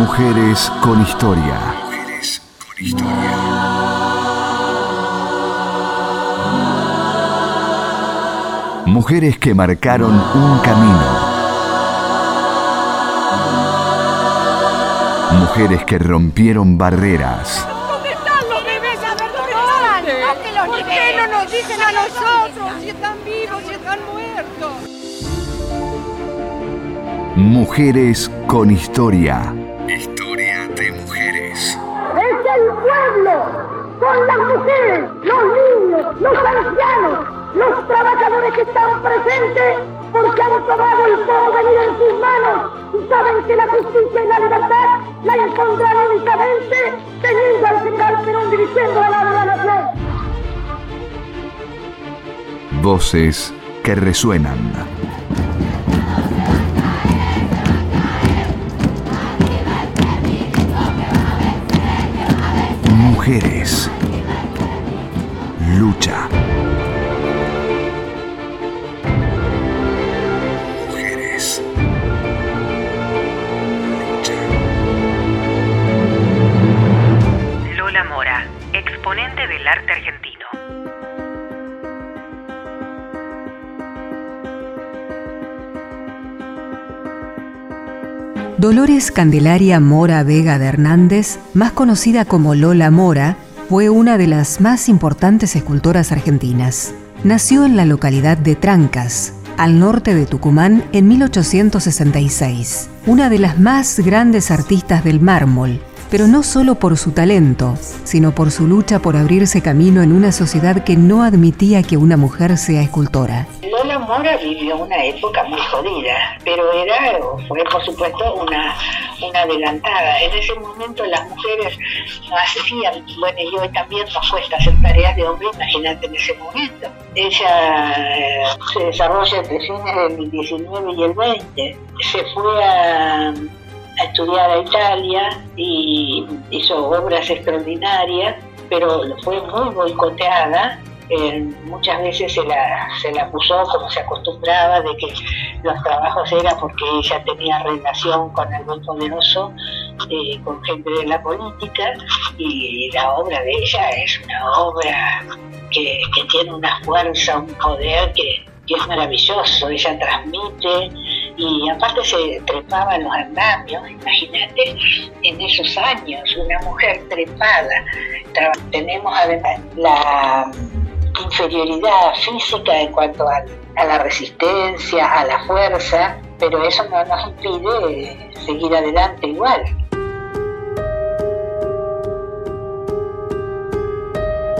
Mujeres con historia. Mujeres con historia. Mujeres que marcaron un camino. Mujeres que rompieron barreras. ¿Dónde están los bebés? A ver, ¿dónde están? ¿Por qué no nos dicen a nosotros si están vivos, si están muertos? Mujeres con historia. Historia son las mujeres, los niños, los ancianos, los trabajadores que están presentes porque han tomado el porvenir en sus manos y saben que la justicia y la libertad la encontrarán únicamente teniendo al general Perón dirigiendo a la nación. Voces que resuenan. Mujeres. Lucha. Dolores Candelaria Mora Vega de Hernández, más conocida como Lola Mora, fue una de las más importantes escultoras argentinas. Nació en la localidad de Trancas, al norte de Tucumán, en 1866. Una de las más grandes artistas del mármol, pero no solo por su talento, sino por su lucha por abrirse camino en una sociedad que no admitía que una mujer sea escultora. Lola Mora vivió una época muy jodida, pero era, fue por supuesto una, una adelantada. En ese momento las mujeres no hacían, bueno, y hoy también nos cuesta hacer tareas de hombre, imagínate en ese momento. Ella eh, se desarrolla entre fines del 19 y el 20. Se fue a, a estudiar a Italia y hizo obras extraordinarias, pero fue muy boicoteada eh, muchas veces se la, se la acusó, como se acostumbraba, de que los trabajos era porque ella tenía relación con algún poderoso, eh, con gente de la política, y la obra de ella es una obra que, que tiene una fuerza, un poder que, que es maravilloso. Ella transmite y aparte se trepaba los andamios, imagínate en esos años, una mujer trepada. Tenemos además la inferioridad física en cuanto a, a, la resistencia, a la fuerza, pero eso no nos impide seguir adelante igual.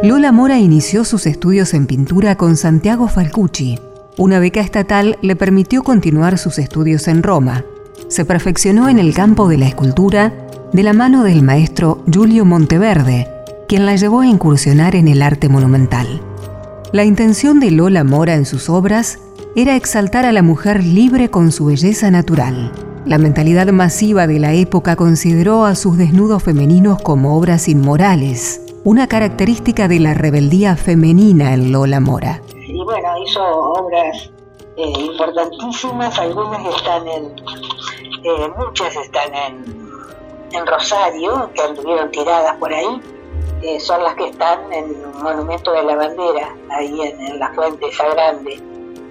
Lola Mora inició sus estudios en pintura con Santiago Falcucci. Una beca estatal le permitió continuar sus estudios en Roma. Se perfeccionó en el campo de la escultura de la mano del maestro Giulio Monteverde, quien la llevó a incursionar en el arte monumental. La intención de Lola Mora en sus obras era exaltar a la mujer libre con su belleza natural. La mentalidad masiva de la época consideró a sus desnudos femeninos como obras inmorales, una característica de la rebeldía femenina en Lola Mora. Bueno, hizo obras eh, importantísimas, algunas están en, eh, muchas están en, en Rosario, que anduvieron tiradas por ahí, eh, son las que están en el Monumento de la Bandera, ahí en, en, la Fuente esa grande.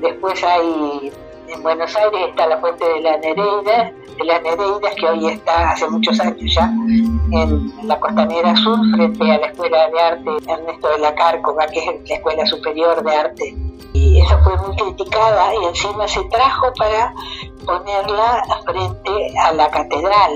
Después hay, en Buenos Aires está la Fuente de la Nereida, de las Nereidas, que hoy está hace muchos años ya en la Costanera Sur, frente a la Escuela de Arte Ernesto de la Cárcova, que es la Escuela Superior de Arte. Y esa fue muy criticada y encima se trajo para ponerla frente a la catedral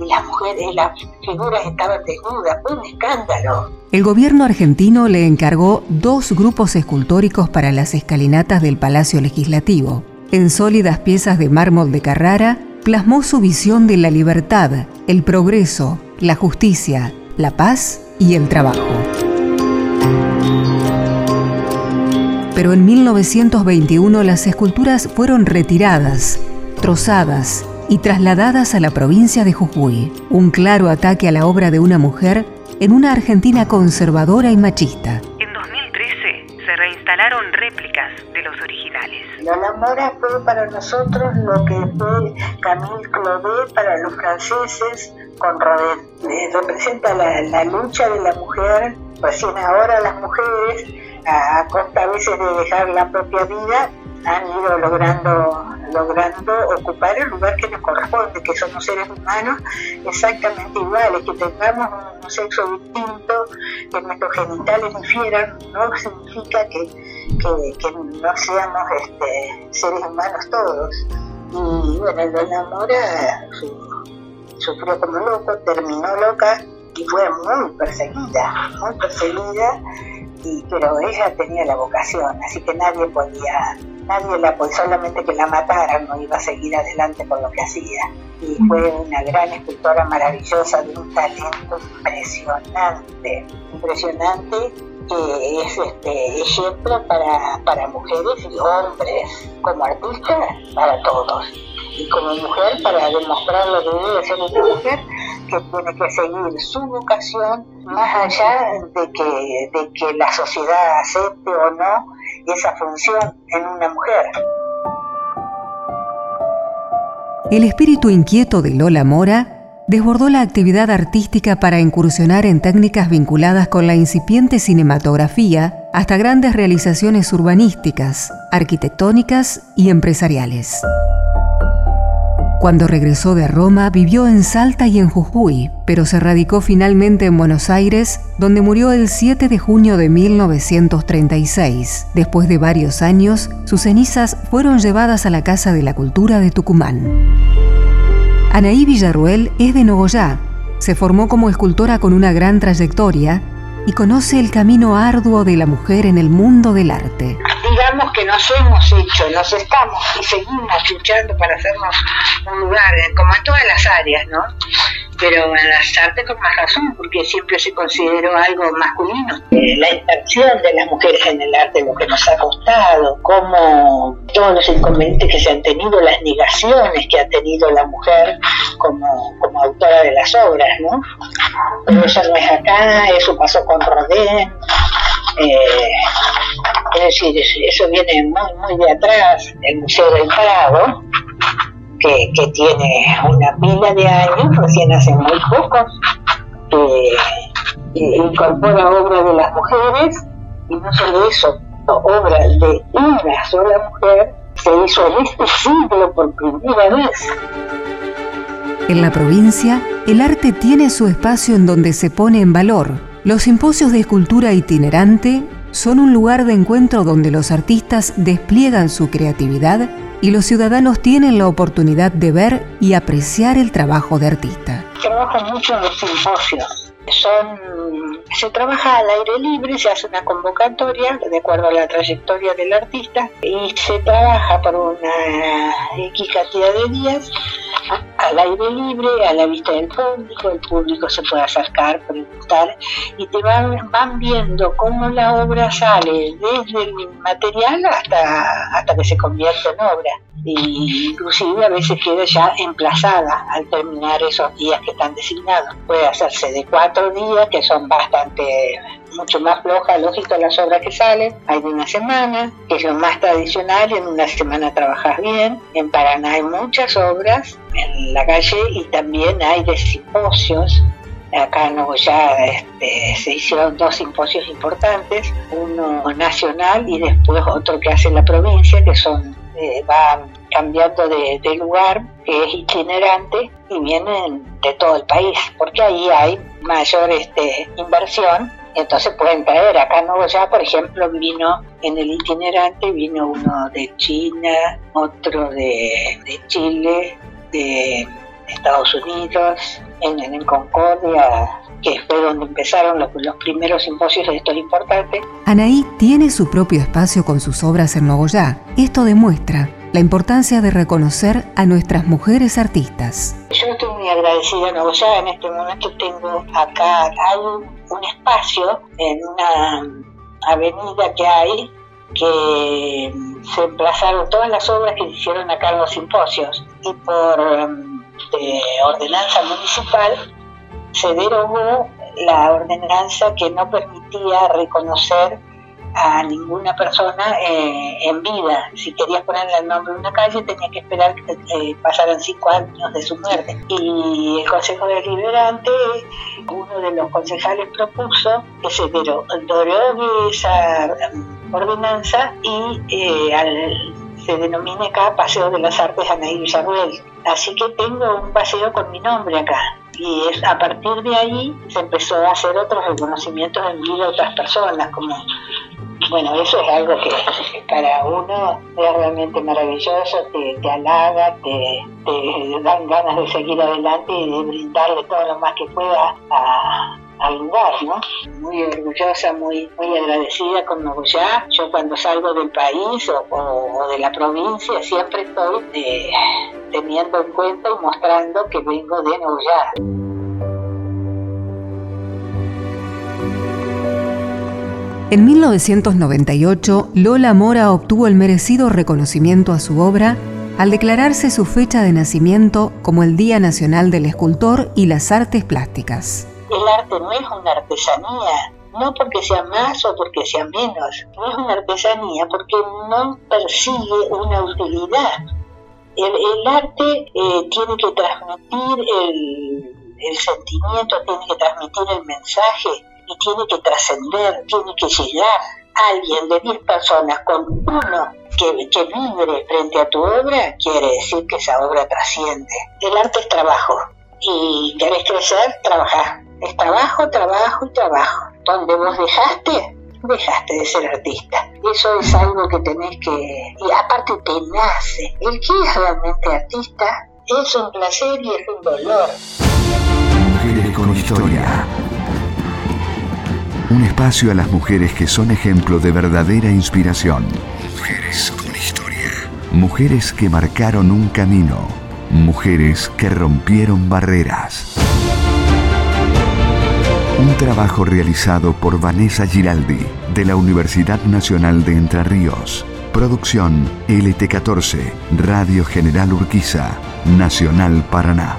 y las mujeres, las figuras estaban desnudas, fue un escándalo. El gobierno argentino le encargó dos grupos escultóricos para las escalinatas del Palacio Legislativo. En sólidas piezas de mármol de Carrara, plasmó su visión de la libertad, el progreso, la justicia, la paz y el trabajo. Pero en 1921 las esculturas fueron retiradas, trozadas y trasladadas a la provincia de Jujuy, un claro ataque a la obra de una mujer en una Argentina conservadora y machista. En 2013 se reinstalaron réplicas de los originales. Lola Mora fue para nosotros lo que fue Camille Claudet para los franceses con Rodin. Eh, representa la, lucha de la mujer, recién ahora las mujeres, a, costa a veces de dejar la propia vida, han ido logrando logrando ocupar el lugar que nos corresponde, que somos seres humanos exactamente iguales, que tengamos un, sexo distinto, que nuestros genitales difieran, no significa que, que, no seamos este, seres humanos todos. Y bueno, Lola Mora sufrió como loco, terminó loca y fue muy perseguida, muy perseguida, y, pero ella tenía la vocación, así que nadie podía nadie la apoyó, solamente que la mataran, no iba a seguir adelante con lo que hacía. Y fue una gran escultora maravillosa, de un talento impresionante, impresionante, que es este ejemplo para, para mujeres y hombres, como artista, para todos. Y como mujer, para demostrar lo que debe ser una mujer, que tiene que seguir su vocación más allá de que, de que la sociedad acepte o no esa función en una mujer. El espíritu inquieto de Lola Mora desbordó la actividad artística para incursionar en técnicas vinculadas con la incipiente cinematografía hasta grandes realizaciones urbanísticas, arquitectónicas y empresariales. Cuando regresó de Roma vivió en Salta y en Jujuy, pero se radicó finalmente en Buenos Aires, donde murió el 7 de junio de 1936. Después de varios años, sus cenizas fueron llevadas a la Casa de la Cultura de Tucumán. Anaí Villarruel es de Nogoyá. Se formó como escultora con una gran trayectoria y conoce el camino arduo de la mujer en el mundo del arte. Digamos que nos hemos hecho, nos estamos y seguimos luchando para hacernos un lugar, como en todas las áreas, ¿no? pero en las artes con más razón, porque siempre se consideró algo masculino. Eh, la inserción de las mujeres en el arte, lo que nos ha costado, como todos los inconvenientes que se han tenido, las negaciones que ha tenido la mujer como, como autora de las obras, ¿no? Pero eso no es acá, eso pasó con Rodin. Eh, es decir, eso viene muy, muy de atrás, el Museo del Prado, que, tiene una pila de años, recién hace muy pocos, que incorpora obras de las mujeres y no solo eso, obras de una sola mujer se hizo en este siglo por primera vez. En la provincia, el arte tiene su espacio en donde se pone en valor. Los simposios de escultura itinerante son un lugar de encuentro donde los artistas despliegan su creatividad y los ciudadanos tienen la oportunidad de ver y apreciar el trabajo de artista. Trabajo mucho en los simposios. Son, se trabaja al aire libre, se hace una convocatoria de acuerdo a la trayectoria del artista y se trabaja por una X cantidad de días al aire libre, a la vista del público, el público se puede acercar, preguntar y te van, van viendo cómo la obra sale desde el material hasta, hasta que se convierte en obra. Y inclusive a veces queda ya emplazada al terminar esos días que están designados. Puede hacerse de cuatro días, que son bastante mucho más flojas, lógico, las obras que salen. Hay de una semana, que es lo más tradicional, en una semana trabajas bien. En Paraná hay muchas obras en la calle y también hay de simposios acá en ya este, se hicieron dos simposios importantes, uno nacional y después otro que hace la provincia, que son eh, van cambiando de, lugar, que es itinerante y vienen de todo el país, porque ahí hay mayor este, inversión entonces pueden traer acá en ya por ejemplo, vino en el itinerante, vino uno de China, otro de, Chile, de Estados Unidos, en, en Concordia, que fue donde empezaron los, los, primeros simposios de estos importantes. Anaí tiene su propio espacio con sus obras en Nogoyá. Esto demuestra la importancia de reconocer a nuestras mujeres artistas. Yo estoy muy agradecida a Nogoyá, en este momento tengo acá, hay un espacio en una avenida que hay que se emplazaron todas las obras que hicieron acá en los simposios y por um, ordenanza municipal se derogó la ordenanza que no permitía reconocer a ninguna persona eh, en vida. Si querías ponerle el nombre de una calle, tenía que esperar que eh, pasaran cinco años de su muerte. Y el Consejo Deliberante, uno de los concejales propuso que se derogue esa mm, ordenanza y eh, se denomine acá Paseo de las Artes Anaí Villarruel. Así que tengo un paseo con mi nombre acá y es a partir de ahí se empezó a hacer otros reconocimientos en vida de otras personas como bueno, eso es algo que para uno es realmente maravilloso, te, te halaga, te, dan ganas de seguir adelante y de brindarle todo lo más que pueda al lugar, ¿no? Muy orgullosa, muy, muy agradecida con Nogoyá. Yo cuando salgo del país o, de la provincia siempre estoy eh, teniendo en cuenta y mostrando que vengo de Nogoyá. En 1998, Lola Mora obtuvo el merecido reconocimiento a su obra al declararse su fecha de nacimiento como el Día Nacional del Escultor y las Artes Plásticas el arte no es una artesanía, no porque sea más o porque sea menos, no es una artesanía porque no persigue una utilidad. El, arte eh, tiene que transmitir el, el sentimiento, tiene que transmitir el mensaje y tiene que trascender, tiene que llegar alguien de 10 personas con uno que, que vibre frente a tu obra, quiere decir que esa obra trasciende. El arte es trabajo y querés crecer, trabajar es trabajo, trabajo y trabajo. Donde vos dejaste, dejaste de ser artista. Eso es algo que tenés que... Y aparte te nace. El que es realmente artista es un placer y es un dolor. Mujeres historia. Un espacio a las mujeres que son ejemplo de verdadera inspiración. Mujeres con historia. Mujeres que marcaron un camino. Mujeres que rompieron barreras. Un trabajo realizado por Vanessa Giraldi de la Universidad Nacional de Entre Ríos. Producción LT14, Radio General Urquiza, Nacional Paraná.